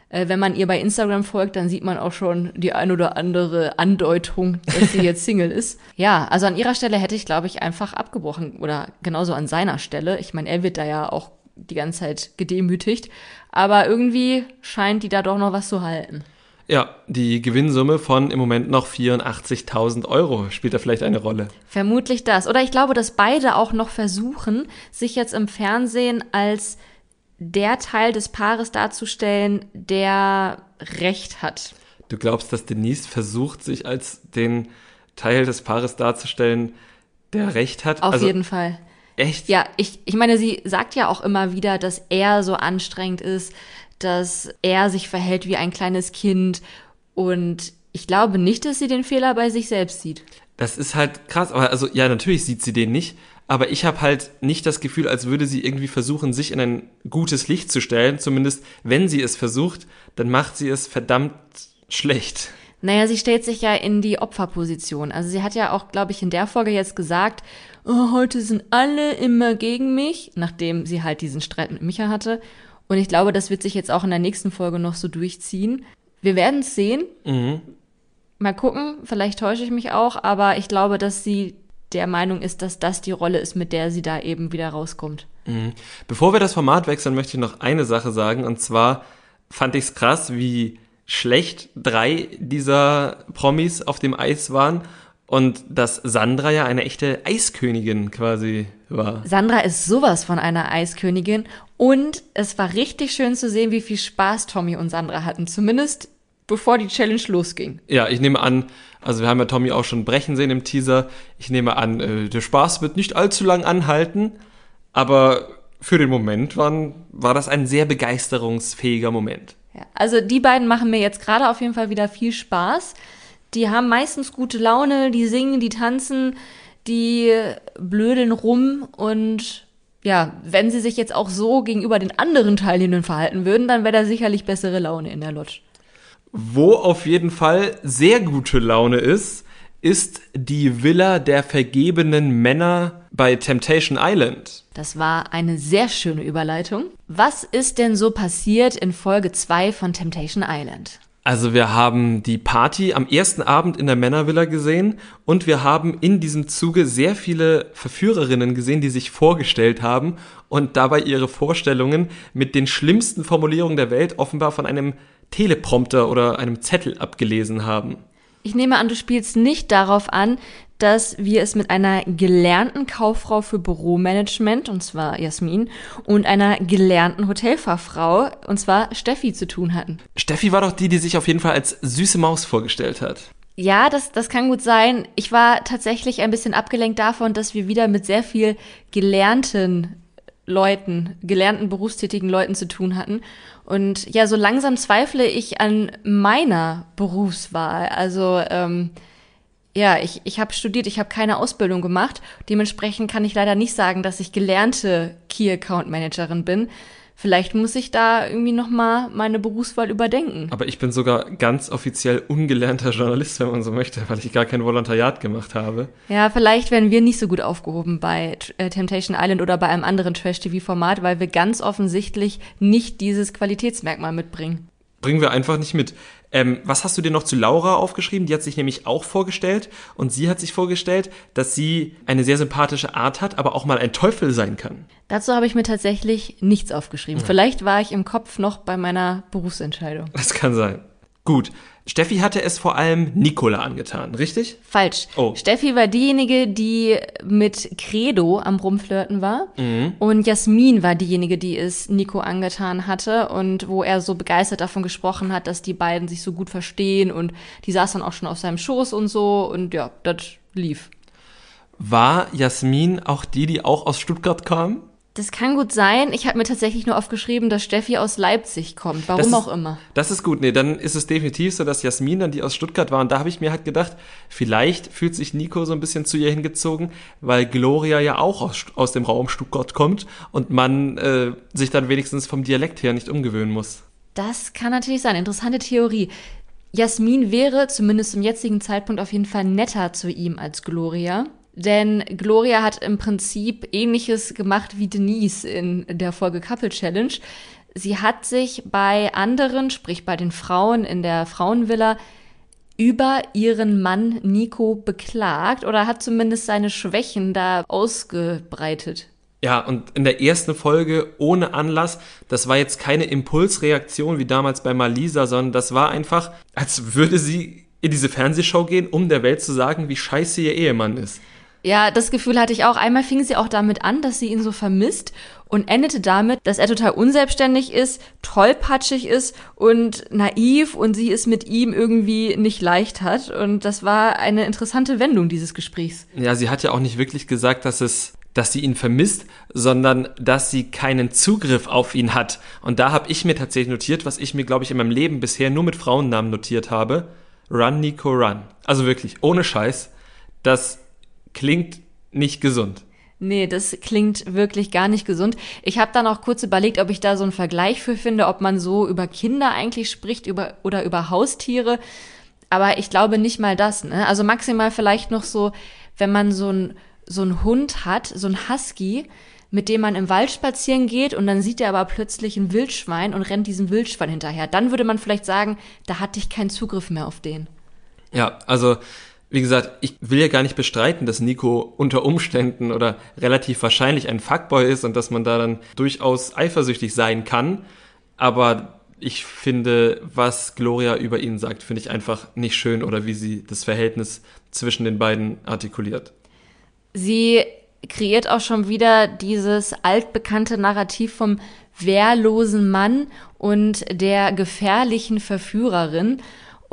Äh, wenn man ihr bei Instagram folgt, dann sieht man auch schon die ein oder andere Andeutung, dass sie jetzt (laughs) Single ist. Ja, also an ihrer Stelle hätte ich, glaube ich, einfach abgebrochen. Oder genauso an seiner Stelle. Ich meine, er wird da ja auch die ganze Zeit gedemütigt. Aber irgendwie scheint die da doch noch was zu halten. Ja, die Gewinnsumme von im Moment noch 84.000 Euro spielt da vielleicht eine Rolle. Vermutlich das. Oder ich glaube, dass beide auch noch versuchen, sich jetzt im Fernsehen als der Teil des Paares darzustellen, der Recht hat. Du glaubst, dass Denise versucht, sich als den Teil des Paares darzustellen, der Recht hat? Auf also, jeden Fall. Echt? Ja, ich, ich meine, sie sagt ja auch immer wieder, dass er so anstrengend ist, dass er sich verhält wie ein kleines Kind. Und ich glaube nicht, dass sie den Fehler bei sich selbst sieht. Das ist halt krass. Aber also, ja, natürlich sieht sie den nicht. Aber ich habe halt nicht das Gefühl, als würde sie irgendwie versuchen, sich in ein gutes Licht zu stellen. Zumindest, wenn sie es versucht, dann macht sie es verdammt schlecht. Naja, sie stellt sich ja in die Opferposition. Also sie hat ja auch, glaube ich, in der Folge jetzt gesagt, oh, heute sind alle immer gegen mich, nachdem sie halt diesen Streit mit Micha hatte. Und ich glaube, das wird sich jetzt auch in der nächsten Folge noch so durchziehen. Wir werden es sehen. Mal gucken, vielleicht täusche ich mich auch, aber ich glaube, dass sie der Meinung ist, dass das die Rolle ist, mit der sie da eben wieder rauskommt. Bevor wir das Format wechseln, möchte ich noch eine Sache sagen. Und zwar fand ich es krass, wie schlecht drei dieser Promis auf dem Eis waren. Und dass Sandra ja eine echte Eiskönigin quasi war. Sandra ist sowas von einer Eiskönigin und es war richtig schön zu sehen, wie viel Spaß Tommy und Sandra hatten. Zumindest bevor die Challenge losging. Ja, ich nehme an, also wir haben ja Tommy auch schon brechen sehen im Teaser. Ich nehme an, äh, der Spaß wird nicht allzu lang anhalten, aber für den Moment waren, war das ein sehr begeisterungsfähiger Moment. Ja, also die beiden machen mir jetzt gerade auf jeden Fall wieder viel Spaß. Die haben meistens gute Laune, die singen, die tanzen, die blödeln rum und ja, wenn sie sich jetzt auch so gegenüber den anderen Teilnehmenden verhalten würden, dann wäre da sicherlich bessere Laune in der Lodge. Wo auf jeden Fall sehr gute Laune ist, ist die Villa der vergebenen Männer bei Temptation Island. Das war eine sehr schöne Überleitung. Was ist denn so passiert in Folge 2 von Temptation Island? Also wir haben die Party am ersten Abend in der Männervilla gesehen und wir haben in diesem Zuge sehr viele Verführerinnen gesehen, die sich vorgestellt haben und dabei ihre Vorstellungen mit den schlimmsten Formulierungen der Welt offenbar von einem Teleprompter oder einem Zettel abgelesen haben. Ich nehme an, du spielst nicht darauf an, dass wir es mit einer gelernten Kauffrau für Büromanagement, und zwar Jasmin, und einer gelernten Hotelfachfrau, und zwar Steffi, zu tun hatten. Steffi war doch die, die sich auf jeden Fall als süße Maus vorgestellt hat. Ja, das, das kann gut sein. Ich war tatsächlich ein bisschen abgelenkt davon, dass wir wieder mit sehr viel gelernten Leuten, gelernten berufstätigen Leuten zu tun hatten. Und ja, so langsam zweifle ich an meiner Berufswahl. Also ähm, ja, ich, ich habe studiert, ich habe keine Ausbildung gemacht. Dementsprechend kann ich leider nicht sagen, dass ich gelernte Key Account Managerin bin. Vielleicht muss ich da irgendwie nochmal meine Berufswahl überdenken. Aber ich bin sogar ganz offiziell ungelernter Journalist, wenn man so möchte, weil ich gar kein Volontariat gemacht habe. Ja, vielleicht werden wir nicht so gut aufgehoben bei äh, Temptation Island oder bei einem anderen Trash-TV-Format, weil wir ganz offensichtlich nicht dieses Qualitätsmerkmal mitbringen bringen wir einfach nicht mit. Ähm, was hast du dir noch zu Laura aufgeschrieben? Die hat sich nämlich auch vorgestellt und sie hat sich vorgestellt, dass sie eine sehr sympathische Art hat, aber auch mal ein Teufel sein kann. Dazu habe ich mir tatsächlich nichts aufgeschrieben. Ja. Vielleicht war ich im Kopf noch bei meiner Berufsentscheidung. Das kann sein. Gut. Steffi hatte es vor allem Nicola angetan, richtig? Falsch. Oh. Steffi war diejenige, die mit Credo am Rumflirten war. Mhm. Und Jasmin war diejenige, die es Nico angetan hatte und wo er so begeistert davon gesprochen hat, dass die beiden sich so gut verstehen und die saß dann auch schon auf seinem Schoß und so und ja, das lief. War Jasmin auch die, die auch aus Stuttgart kam? Das kann gut sein. Ich habe mir tatsächlich nur aufgeschrieben, dass Steffi aus Leipzig kommt. Warum ist, auch immer. Das ist gut. Nee, dann ist es definitiv so, dass Jasmin dann die aus Stuttgart war. Und da habe ich mir halt gedacht, vielleicht fühlt sich Nico so ein bisschen zu ihr hingezogen, weil Gloria ja auch aus, aus dem Raum Stuttgart kommt und man äh, sich dann wenigstens vom Dialekt her nicht umgewöhnen muss. Das kann natürlich sein. Interessante Theorie. Jasmin wäre zumindest zum jetzigen Zeitpunkt auf jeden Fall netter zu ihm als Gloria. Denn Gloria hat im Prinzip ähnliches gemacht wie Denise in der Folge Couple Challenge. Sie hat sich bei anderen, sprich bei den Frauen in der Frauenvilla, über ihren Mann Nico beklagt oder hat zumindest seine Schwächen da ausgebreitet. Ja, und in der ersten Folge ohne Anlass, das war jetzt keine Impulsreaktion wie damals bei Malisa, sondern das war einfach, als würde sie in diese Fernsehshow gehen, um der Welt zu sagen, wie scheiße ihr Ehemann ist. Ja, das Gefühl hatte ich auch. Einmal fing sie auch damit an, dass sie ihn so vermisst und endete damit, dass er total unselbstständig ist, tollpatschig ist und naiv und sie es mit ihm irgendwie nicht leicht hat. Und das war eine interessante Wendung dieses Gesprächs. Ja, sie hat ja auch nicht wirklich gesagt, dass es dass sie ihn vermisst, sondern dass sie keinen Zugriff auf ihn hat. Und da habe ich mir tatsächlich notiert, was ich mir, glaube ich, in meinem Leben bisher nur mit Frauennamen notiert habe. Run, Nico, run. Also wirklich, ohne Scheiß. Das klingt nicht gesund. Nee, das klingt wirklich gar nicht gesund. Ich habe dann auch kurz überlegt, ob ich da so einen Vergleich für finde, ob man so über Kinder eigentlich spricht über, oder über Haustiere. Aber ich glaube nicht mal das. Ne? Also maximal vielleicht noch so, wenn man so ein so einen Hund hat, so ein Husky, mit dem man im Wald spazieren geht und dann sieht er aber plötzlich ein Wildschwein und rennt diesem Wildschwein hinterher. Dann würde man vielleicht sagen, da hatte ich keinen Zugriff mehr auf den. Ja, also wie gesagt, ich will ja gar nicht bestreiten, dass Nico unter Umständen oder relativ wahrscheinlich ein Fuckboy ist und dass man da dann durchaus eifersüchtig sein kann. Aber ich finde, was Gloria über ihn sagt, finde ich einfach nicht schön oder wie sie das Verhältnis zwischen den beiden artikuliert. Sie kreiert auch schon wieder dieses altbekannte Narrativ vom wehrlosen Mann und der gefährlichen Verführerin.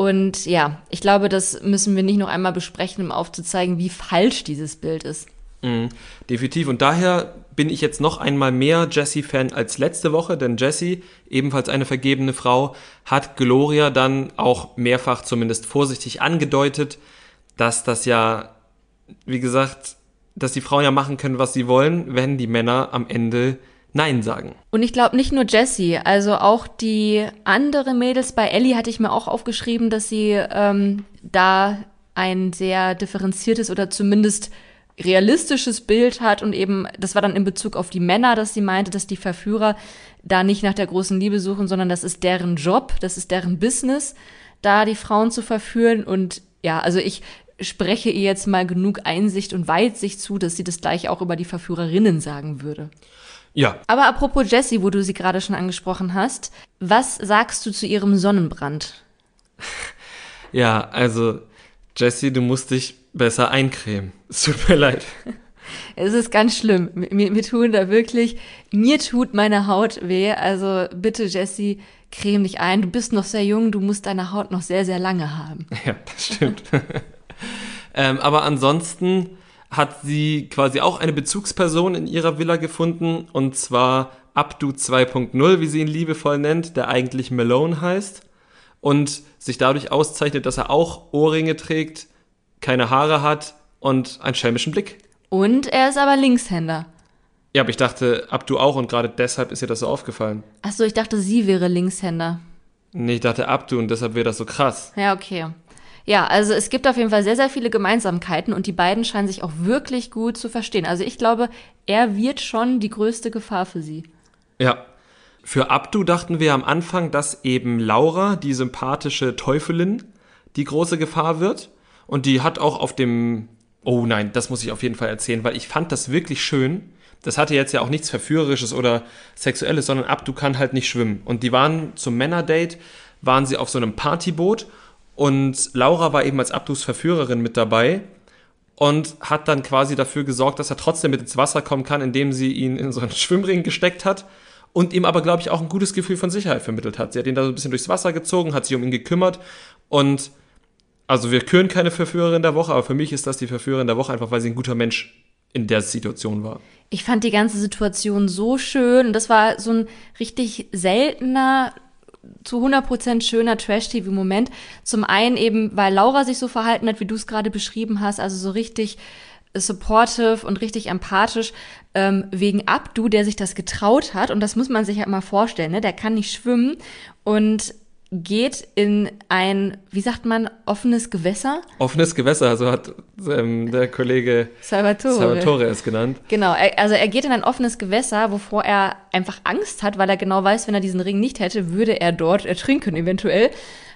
Und ja, ich glaube, das müssen wir nicht noch einmal besprechen, um aufzuzeigen, wie falsch dieses Bild ist. Mhm, definitiv. Und daher bin ich jetzt noch einmal mehr Jessie-Fan als letzte Woche, denn Jessie, ebenfalls eine vergebene Frau, hat Gloria dann auch mehrfach zumindest vorsichtig angedeutet, dass das ja, wie gesagt, dass die Frauen ja machen können, was sie wollen, wenn die Männer am Ende Nein sagen. Und ich glaube nicht nur Jessie, also auch die andere Mädels bei Ellie hatte ich mir auch aufgeschrieben, dass sie ähm, da ein sehr differenziertes oder zumindest realistisches Bild hat und eben, das war dann in Bezug auf die Männer, dass sie meinte, dass die Verführer da nicht nach der großen Liebe suchen, sondern das ist deren Job, das ist deren Business, da die Frauen zu verführen und ja, also ich spreche ihr jetzt mal genug Einsicht und Weitsicht zu, dass sie das gleich auch über die Verführerinnen sagen würde. Ja. Aber apropos Jessie, wo du sie gerade schon angesprochen hast, was sagst du zu ihrem Sonnenbrand? (laughs) Ja, also Jessie, du musst dich besser eincremen. Es tut mir leid. (laughs) Es ist ganz schlimm. Mir, mir tun da wirklich, mir tut meine Haut weh. Also bitte, Jessie, creme dich ein. Du bist noch sehr jung, du musst deine Haut noch sehr, sehr lange haben. (laughs) Ja, das stimmt. ähm, aber ansonsten hat sie quasi auch eine Bezugsperson in ihrer Villa gefunden und zwar Abdu 2.0, wie sie ihn liebevoll nennt, der eigentlich Malone heißt und sich dadurch auszeichnet, dass er auch Ohrringe trägt, keine Haare hat und einen schelmischen Blick. Und er ist aber Linkshänder. Ja, aber ich dachte, Abdu auch und gerade deshalb ist ihr das so aufgefallen. Achso, ich dachte, sie wäre Linkshänder. Nee, ich dachte Abdu und deshalb wäre das so krass. Ja, okay. Ja, also es gibt auf jeden Fall sehr, sehr viele Gemeinsamkeiten und die beiden scheinen sich auch wirklich gut zu verstehen. Also ich glaube, er wird schon die größte Gefahr für sie. Ja. Für Abdu dachten wir am Anfang, dass eben Laura, die sympathische Teufelin, die große Gefahr wird. Und die hat auch auf dem. Oh nein, das muss ich auf jeden Fall erzählen, weil ich fand das wirklich schön. Das hatte jetzt ja auch nichts Verführerisches oder Sexuelles, sondern Abdu kann halt nicht schwimmen. Und die waren zum Männerdate, waren sie auf so einem Partyboot und Laura war eben als Abdus Verführerin mit dabei und hat dann quasi dafür gesorgt, dass er trotzdem mit ins Wasser kommen kann, indem sie ihn in so einen (laughs) Schwimmring gesteckt hat und ihm aber, glaube ich, auch ein gutes Gefühl von Sicherheit vermittelt hat. Sie hat ihn da so ein bisschen durchs Wasser gezogen, hat sich um ihn gekümmert und also wir küren keine Verführerin der Woche, aber für mich ist das die Verführerin der Woche, einfach weil sie ein guter Mensch in der Situation war. Ich fand die ganze Situation so schön und das war so ein richtig seltener zu 100% schöner Trash-TV-Moment. Zum einen eben, weil Laura sich so verhalten hat, wie du es gerade beschrieben hast, also so richtig supportive und richtig empathisch ähm, wegen Abdu, der sich das getraut hat. Und das muss man sich halt mal vorstellen. Ne? Der kann nicht schwimmen und geht in ein, wie sagt man, offenes Gewässer. Offenes Gewässer, so hat ähm, der Kollege Salvatore. Salvatore es genannt. Genau, er, also er geht in ein offenes Gewässer, wovor er einfach Angst hat, weil er genau weiß, wenn er diesen Ring nicht hätte, würde er dort ertrinken eventuell.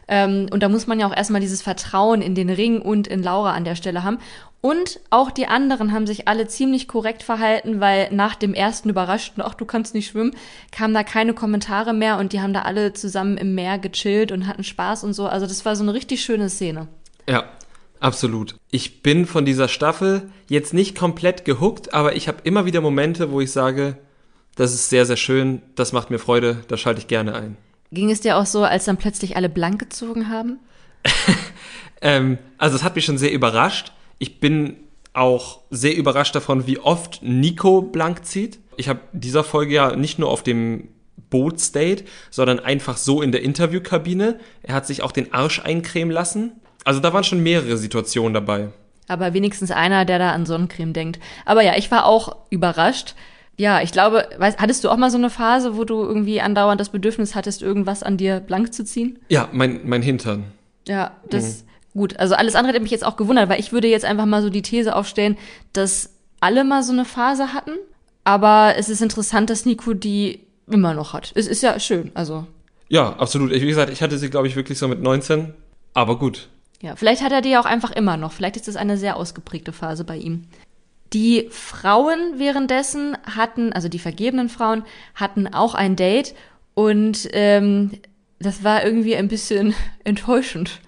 Ähm, und da muss man ja auch erstmal dieses Vertrauen in den Ring und in Laura an der Stelle haben. Und auch die anderen haben sich alle ziemlich korrekt verhalten, weil nach dem ersten überraschten, ach, du kannst nicht schwimmen, kamen da keine Kommentare mehr und die haben da alle zusammen im Meer gechillt und hatten Spaß und so. Also das war so eine richtig schöne Szene. Ja, absolut. Ich bin von dieser Staffel jetzt nicht komplett gehuckt, aber ich habe immer wieder Momente, wo ich sage, das ist sehr, sehr schön, das macht mir Freude, da schalte ich gerne ein. Ging es dir auch so, als dann plötzlich alle blank gezogen haben? (laughs) ähm, also es hat mich schon sehr überrascht. Ich bin auch sehr überrascht davon, wie oft Nico blank zieht. Ich habe dieser Folge ja nicht nur auf dem Bootsdate, sondern einfach so in der Interviewkabine. Er hat sich auch den Arsch eincremen lassen. Also da waren schon mehrere Situationen dabei. Aber wenigstens einer, der da an Sonnencreme denkt. Aber ja, ich war auch überrascht. Ja, ich glaube, weißt, hattest du auch mal so eine Phase, wo du irgendwie andauernd das Bedürfnis hattest, irgendwas an dir blank zu ziehen? Ja, mein, mein Hintern. Ja, das, mhm. Gut, also alles andere hat mich jetzt auch gewundert, weil ich würde jetzt einfach mal so die These aufstellen, dass alle mal so eine Phase hatten. Aber es ist interessant, dass Nico die immer noch hat. Es ist ja schön, also. Ja, absolut. Ich, wie gesagt, ich hatte sie, glaube ich, wirklich so mit 19. Aber gut. Ja, vielleicht hat er die auch einfach immer noch. Vielleicht ist es eine sehr ausgeprägte Phase bei ihm. Die Frauen währenddessen hatten, also die vergebenen Frauen, hatten auch ein Date und ähm, das war irgendwie ein bisschen (laughs) enttäuschend.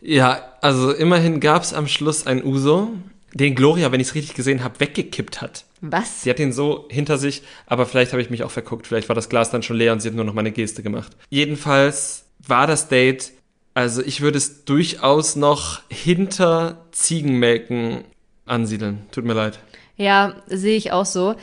Ja, also immerhin gab es am Schluss ein Uso, den Gloria, wenn ich es richtig gesehen habe, weggekippt hat. Was? Sie hat ihn so hinter sich, aber vielleicht habe ich mich auch verguckt. Vielleicht war das Glas dann schon leer und sie hat nur noch meine Geste gemacht. Jedenfalls war das Date, also ich würde es durchaus noch hinter Ziegenmelken ansiedeln. Tut mir leid. Ja, sehe ich auch so.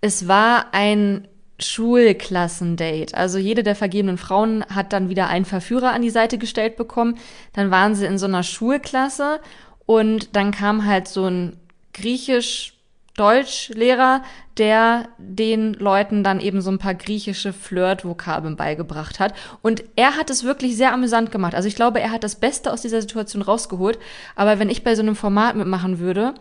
Es war ein Schulklassendate. Also jede der vergebenen Frauen hat dann wieder einen Verführer an die Seite gestellt bekommen. Dann waren sie in so einer Schulklasse und dann kam halt so ein griechisch Deutschlehrer, der den Leuten dann eben so ein paar griechische Flirt-Vokabeln beigebracht hat. Und er hat es wirklich sehr amüsant gemacht. Also ich glaube, er hat das Beste aus dieser Situation rausgeholt. Aber wenn ich bei so einem Format mitmachen würde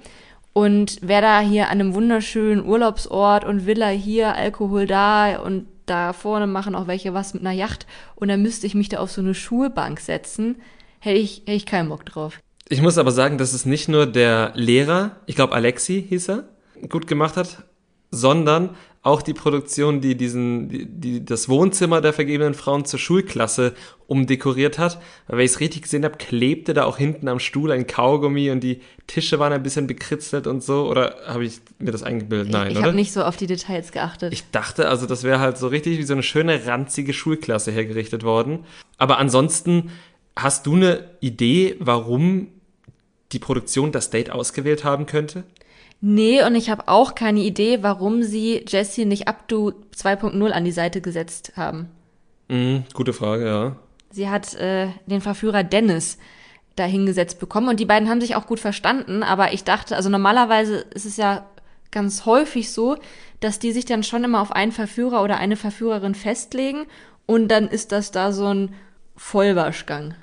und wer da hier an einem wunderschönen Urlaubsort und Villa hier, Alkohol da und da vorne machen auch welche was mit einer Yacht und dann müsste ich mich da auf so eine Schulbank setzen, hätte ich, hätte ich keinen Bock drauf. Ich muss aber sagen, dass es nicht nur der Lehrer, ich glaube Alexi hieß er, gut gemacht hat, sondern auch die Produktion, die diesen, die, die das Wohnzimmer der vergebenen Frauen zur Schulklasse umdekoriert hat. Weil wenn ich es richtig gesehen habe, klebte da auch hinten am Stuhl ein Kaugummi und die Tische waren ein bisschen bekritzelt und so. Oder habe ich mir das eingebildet? Nein, ich oder? habe nicht so auf die Details geachtet. Ich dachte also, das wäre halt so richtig wie so eine schöne ranzige Schulklasse hergerichtet worden. Aber ansonsten, hast du eine Idee, warum die Produktion das Date ausgewählt haben könnte? Nee, und ich habe auch keine Idee, warum sie Jesse nicht Abdu 2.0 an die Seite gesetzt haben. Mhm, gute Frage, ja. Sie hat äh, den Verführer Dennis da hingesetzt bekommen und die beiden haben sich auch gut verstanden, aber ich dachte, also normalerweise ist es ja ganz häufig so, dass die sich dann schon immer auf einen Verführer oder eine Verführerin festlegen und dann ist das da so ein Vollwaschgang.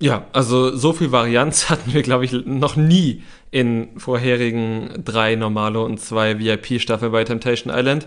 Ja, also so viel Varianz (laughs) hatten wir, glaube ich, noch nie in vorherigen drei normale und zwei VIP-Staffeln bei Temptation Island.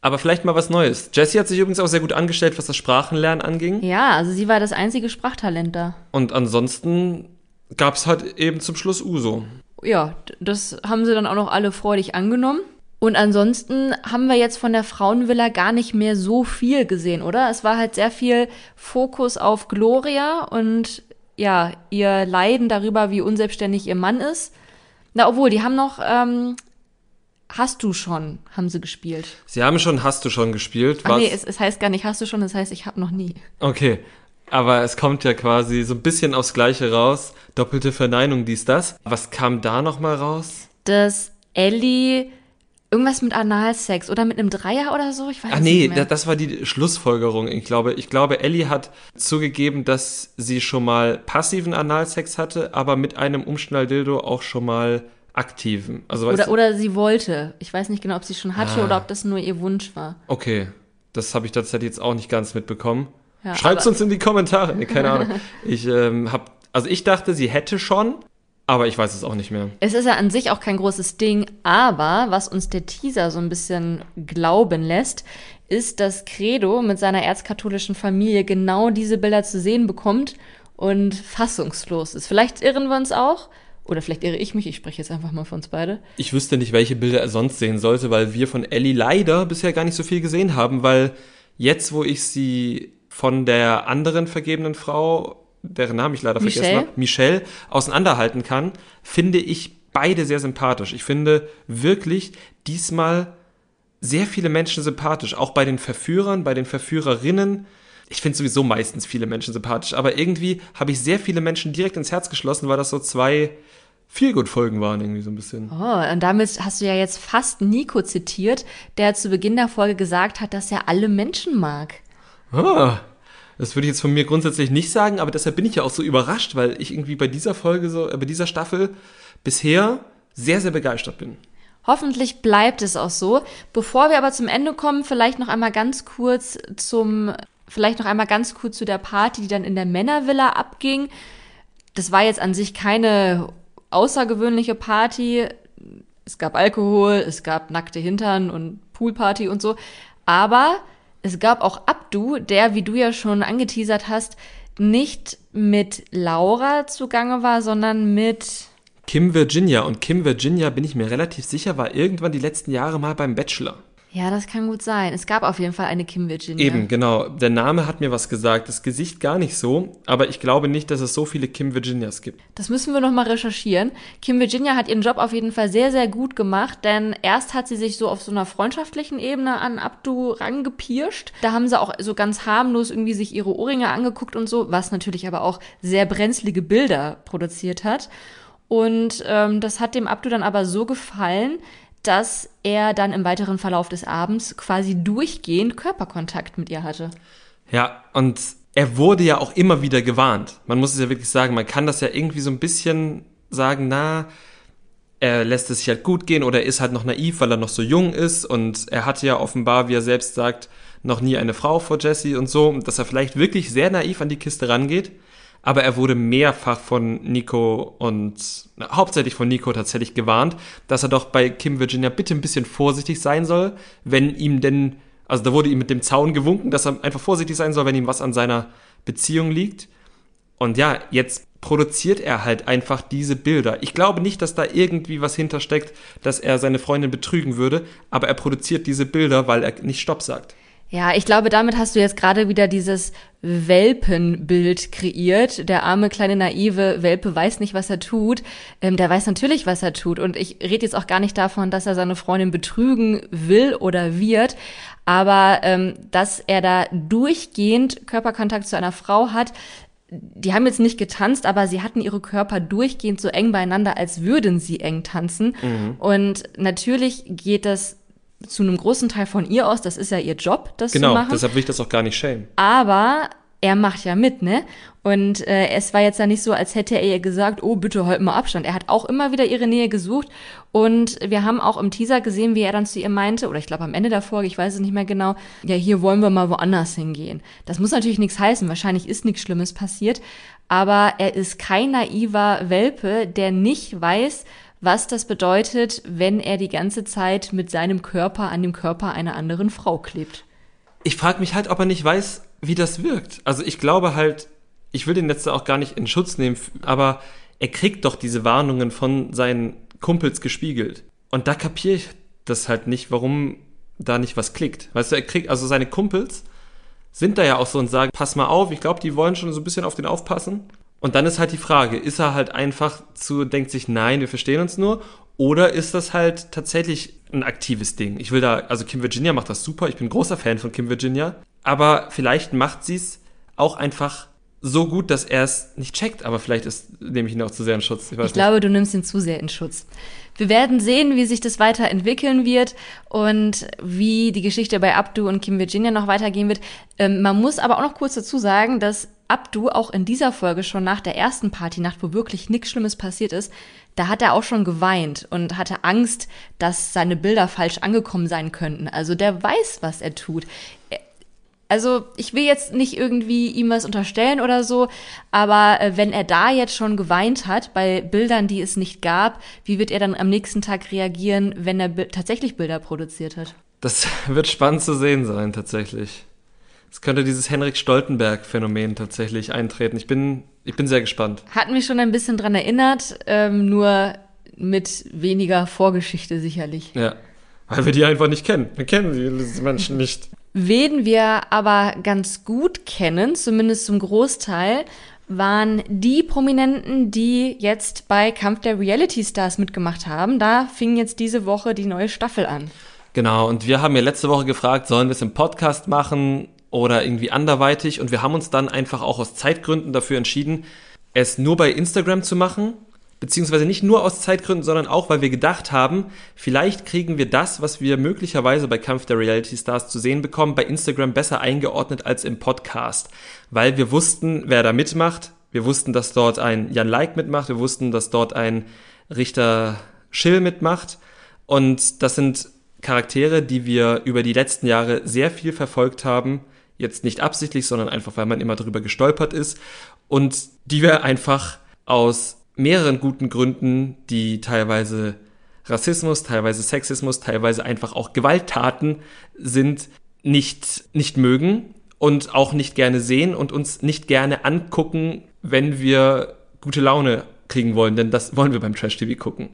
Aber vielleicht mal was Neues. Jessie hat sich übrigens auch sehr gut angestellt, was das Sprachenlernen anging. Ja, also sie war das einzige Sprachtalent da. Und ansonsten gab es halt eben zum Schluss Uso. Ja, das haben sie dann auch noch alle freudig angenommen. Und ansonsten haben wir jetzt von der Frauenvilla gar nicht mehr so viel gesehen, oder? Es war halt sehr viel Fokus auf Gloria und ja, ihr Leiden darüber, wie unselbstständig ihr Mann ist. Na, obwohl, die haben noch ähm, Hast du schon, haben sie gespielt. Sie haben schon Hast du schon gespielt. Ach nee, es, es heißt gar nicht Hast du schon, es heißt Ich hab noch nie. Okay, aber es kommt ja quasi so ein bisschen aufs Gleiche raus. Doppelte Verneinung, dies, das. Was kam da nochmal raus? Dass Ellie irgendwas mit Analsex oder mit einem Dreier oder so, ich weiß Ach es nee, nicht da- das war die Schlussfolgerung. Ich glaube, ich glaube, Ellie hat zugegeben, dass sie schon mal passiven Analsex hatte, aber mit einem Umschnalldildo auch schon mal aktiven. Also Oder, du, oder sie wollte. Ich weiß nicht genau, ob sie schon hatte Ah. oder ob das nur ihr Wunsch war. okay, das habe ich tatsächlich jetzt auch nicht ganz mitbekommen. Ja, Schreibt's aber- uns in die Kommentare. Nee, keine Ahnung. (laughs) Ich ähm, hab, also ich dachte, sie hätte schon, aber ich weiß es auch nicht mehr. Es ist ja an sich auch kein großes Ding, aber was uns der Teaser so ein bisschen glauben lässt, ist, dass Credo mit seiner erzkatholischen Familie genau diese Bilder zu sehen bekommt und fassungslos ist. Vielleicht irren wir uns auch, oder vielleicht irre ich mich, ich spreche jetzt einfach mal für uns beide. Ich wüsste nicht, welche Bilder er sonst sehen sollte, weil wir von Ellie leider bisher gar nicht so viel gesehen haben, weil jetzt, wo ich sie von der anderen vergebenen Frau, deren Namen ich leider vergessen Michelle? habe, Michelle, auseinanderhalten kann, finde ich beide sehr sympathisch. Ich finde wirklich diesmal sehr viele Menschen sympathisch, auch bei den Verführern, bei den Verführerinnen. Ich finde sowieso meistens viele Menschen sympathisch, aber irgendwie habe ich sehr viele Menschen direkt ins Herz geschlossen, weil das so zwei Feelgood-Folgen waren, irgendwie so ein bisschen. Oh, und damit hast du ja jetzt fast Nico zitiert, der zu Beginn der Folge gesagt hat, dass er alle Menschen mag. Ah, das würde ich jetzt von mir grundsätzlich nicht sagen, aber deshalb bin ich ja auch so überrascht, weil ich irgendwie bei dieser Folge so, äh, bei dieser Staffel bisher sehr, sehr begeistert bin. Hoffentlich bleibt es auch so. Bevor wir aber zum Ende kommen, vielleicht noch einmal ganz kurz zum, vielleicht noch einmal ganz kurz zu der Party, die dann in der Männervilla abging. Das war jetzt an sich keine außergewöhnliche Party. Es gab Alkohol, es gab nackte Hintern und Poolparty und so. Aber es gab auch Abdu, der, wie du ja schon angeteasert hast, nicht mit Laura zugange war, sondern mit Kim Virginia und Kim Virginia, bin ich mir relativ sicher, war irgendwann die letzten Jahre mal beim Bachelor. Ja, das kann gut sein. Es gab auf jeden Fall eine Kim Virginia. Eben, genau. Der Name hat mir was gesagt, das Gesicht gar nicht so, aber ich glaube nicht, dass es so viele Kim Virginias gibt. Das müssen wir noch mal recherchieren. Kim Virginia hat ihren Job auf jeden Fall sehr, sehr gut gemacht, denn erst hat sie sich so auf so einer freundschaftlichen Ebene an Abdu rangepirscht. Da haben sie auch so ganz harmlos irgendwie sich ihre Ohrringe angeguckt und so, was natürlich aber auch sehr brenzlige Bilder produziert hat. Und ähm, das hat dem Abdu dann aber so gefallen, dass er dann im weiteren Verlauf des Abends quasi durchgehend Körperkontakt mit ihr hatte. Ja, und er wurde ja auch immer wieder gewarnt. Man muss es ja wirklich sagen, man kann das ja irgendwie so ein bisschen sagen, na, er lässt es sich halt gut gehen oder er ist halt noch naiv, weil er noch so jung ist und er hatte ja offenbar, wie er selbst sagt, noch nie eine Frau vor Jesse und so, dass er vielleicht wirklich sehr naiv an die Kiste rangeht. Aber er wurde mehrfach von Nico und na, hauptsächlich von Nico tatsächlich gewarnt, dass er doch bei Kim Virginia bitte ein bisschen vorsichtig sein soll, wenn ihm denn, also da wurde ihm mit dem Zaun gewunken, dass er einfach vorsichtig sein soll, wenn ihm was an seiner Beziehung liegt. Und ja, jetzt produziert er halt einfach diese Bilder. Ich glaube nicht, dass da irgendwie was hintersteckt, dass er seine Freundin betrügen würde, aber er produziert diese Bilder, weil er nicht Stopp sagt. Ja, ich glaube, damit hast du jetzt gerade wieder dieses Welpenbild kreiert. Der arme kleine naive Welpe weiß nicht, was er tut. Ähm, der weiß natürlich, was er tut. Und ich rede jetzt auch gar nicht davon, dass er seine Freundin betrügen will oder wird. Aber ähm, dass er da durchgehend Körperkontakt zu einer Frau hat, die haben jetzt nicht getanzt, aber sie hatten ihre Körper durchgehend so eng beieinander, als würden sie eng tanzen. Mhm. Und natürlich geht das zu einem großen Teil von ihr aus, das ist ja ihr Job, das genau, zu machen. Genau, deshalb will ich das auch gar nicht schämen. Aber er macht ja mit, ne? Und äh, es war jetzt ja nicht so, als hätte er ihr gesagt, oh, bitte halt mal Abstand. Er hat auch immer wieder ihre Nähe gesucht. Und wir haben auch im Teaser gesehen, wie er dann zu ihr meinte, oder ich glaube am Ende der Folge, ich weiß es nicht mehr genau, ja, hier wollen wir mal woanders hingehen. Das muss natürlich nichts heißen, wahrscheinlich ist nichts Schlimmes passiert. Aber er ist kein naiver Welpe, der nicht weiß, was das bedeutet, wenn er die ganze Zeit mit seinem Körper an dem Körper einer anderen Frau klebt. Ich frage mich halt, ob er nicht weiß, wie das wirkt. Also ich glaube halt, ich will den letzte auch gar nicht in Schutz nehmen, aber er kriegt doch diese Warnungen von seinen Kumpels gespiegelt. Und da kapiere ich das halt nicht, warum da nicht was klickt. Weißt du, er kriegt, also seine Kumpels sind da ja auch so und sagen, pass mal auf, ich glaube, die wollen schon so ein bisschen auf den aufpassen. Und dann ist halt die Frage, ist er halt einfach zu, denkt sich, nein, wir verstehen uns nur, oder ist das halt tatsächlich ein aktives Ding? Ich will da, also Kim Virginia macht das super, ich bin großer Fan von Kim Virginia, aber vielleicht macht sie es auch einfach so gut, dass er es nicht checkt, aber vielleicht ist, nehme ich ihn auch zu sehr in Schutz. Ich, ich glaube, du nimmst ihn zu sehr in Schutz. Wir werden sehen, wie sich das weiterentwickeln wird und wie die Geschichte bei Abdu und Kim Virginia noch weitergehen wird. Ähm, man muss aber auch noch kurz dazu sagen, dass Abdu auch in dieser Folge schon nach der ersten Partynacht, wo wirklich nichts Schlimmes passiert ist, da hat er auch schon geweint und hatte Angst, dass seine Bilder falsch angekommen sein könnten. Also der weiß, was er tut. Also ich will jetzt nicht irgendwie ihm was unterstellen oder so, aber äh, wenn er da jetzt schon geweint hat bei Bildern, die es nicht gab, wie wird er dann am nächsten Tag reagieren, wenn er tatsächlich Bilder produziert hat? Das (laughs) wird spannend zu sehen sein, tatsächlich. Es könnte dieses Henrik Stoltenberg-Phänomen tatsächlich eintreten. Ich bin, ich bin sehr gespannt. Hat mich schon ein bisschen dran erinnert, ähm, nur mit weniger Vorgeschichte sicherlich. Ja, weil wir die einfach nicht kennen. Wir kennen die Menschen (laughs) nicht. Wen wir aber ganz gut kennen, zumindest zum Großteil, waren die Prominenten, die jetzt bei Kampf der Reality Stars mitgemacht haben. Da fing jetzt diese Woche die neue Staffel an. Genau, und wir haben ja letzte Woche gefragt, sollen wir es im Podcast machen oder irgendwie anderweitig? Und wir haben uns dann einfach auch aus Zeitgründen dafür entschieden, es nur bei Instagram zu machen beziehungsweise nicht nur aus Zeitgründen, sondern auch, weil wir gedacht haben, vielleicht kriegen wir das, was wir möglicherweise bei Kampf der Reality Stars zu sehen bekommen, bei Instagram besser eingeordnet als im Podcast, weil wir wussten, wer da mitmacht. Wir wussten, dass dort ein Jan Like mitmacht. Wir wussten, dass dort ein Richter Schill mitmacht. Und das sind Charaktere, die wir über die letzten Jahre sehr viel verfolgt haben. Jetzt nicht absichtlich, sondern einfach, weil man immer drüber gestolpert ist. Und die wir einfach aus mehreren guten Gründen, die teilweise Rassismus, teilweise Sexismus, teilweise einfach auch Gewalttaten sind, nicht, nicht mögen und auch nicht gerne sehen und uns nicht gerne angucken, wenn wir gute Laune kriegen wollen, denn das wollen wir beim Trash TV gucken.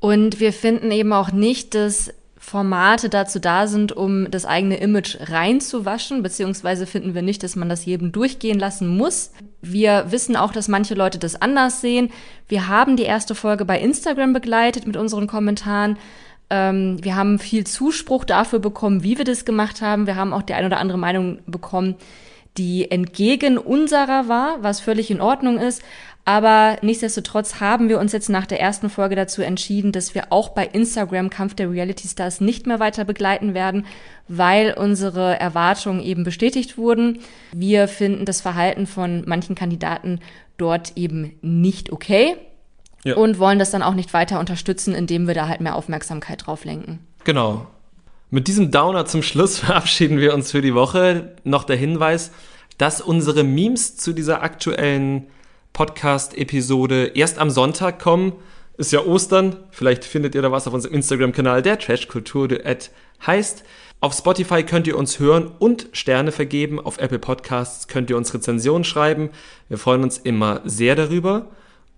Und wir finden eben auch nicht, dass Formate dazu da sind, um das eigene Image reinzuwaschen, beziehungsweise finden wir nicht, dass man das jedem durchgehen lassen muss. Wir wissen auch, dass manche Leute das anders sehen. Wir haben die erste Folge bei Instagram begleitet mit unseren Kommentaren. Ähm, wir haben viel Zuspruch dafür bekommen, wie wir das gemacht haben. Wir haben auch die ein oder andere Meinung bekommen, die entgegen unserer war, was völlig in Ordnung ist. Aber nichtsdestotrotz haben wir uns jetzt nach der ersten Folge dazu entschieden, dass wir auch bei Instagram Kampf der Reality Stars nicht mehr weiter begleiten werden, weil unsere Erwartungen eben bestätigt wurden. Wir finden das Verhalten von manchen Kandidaten dort eben nicht okay ja. und wollen das dann auch nicht weiter unterstützen, indem wir da halt mehr Aufmerksamkeit drauf lenken. Genau. Mit diesem Downer zum Schluss (laughs) verabschieden wir uns für die Woche. Noch der Hinweis, dass unsere Memes zu dieser aktuellen Podcast-Episode erst am Sonntag kommen. ist ja Ostern. Vielleicht findet ihr da was auf unserem Instagram-Kanal, der Trashkultur.at heißt. Auf Spotify könnt ihr uns hören und Sterne vergeben. Auf Apple Podcasts könnt ihr uns Rezensionen schreiben. Wir freuen uns immer sehr darüber.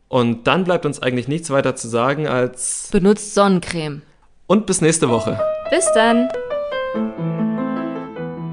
Und dann bleibt uns eigentlich nichts weiter zu sagen als Benutzt Sonnencreme. und bis nächste Woche. Bis dann.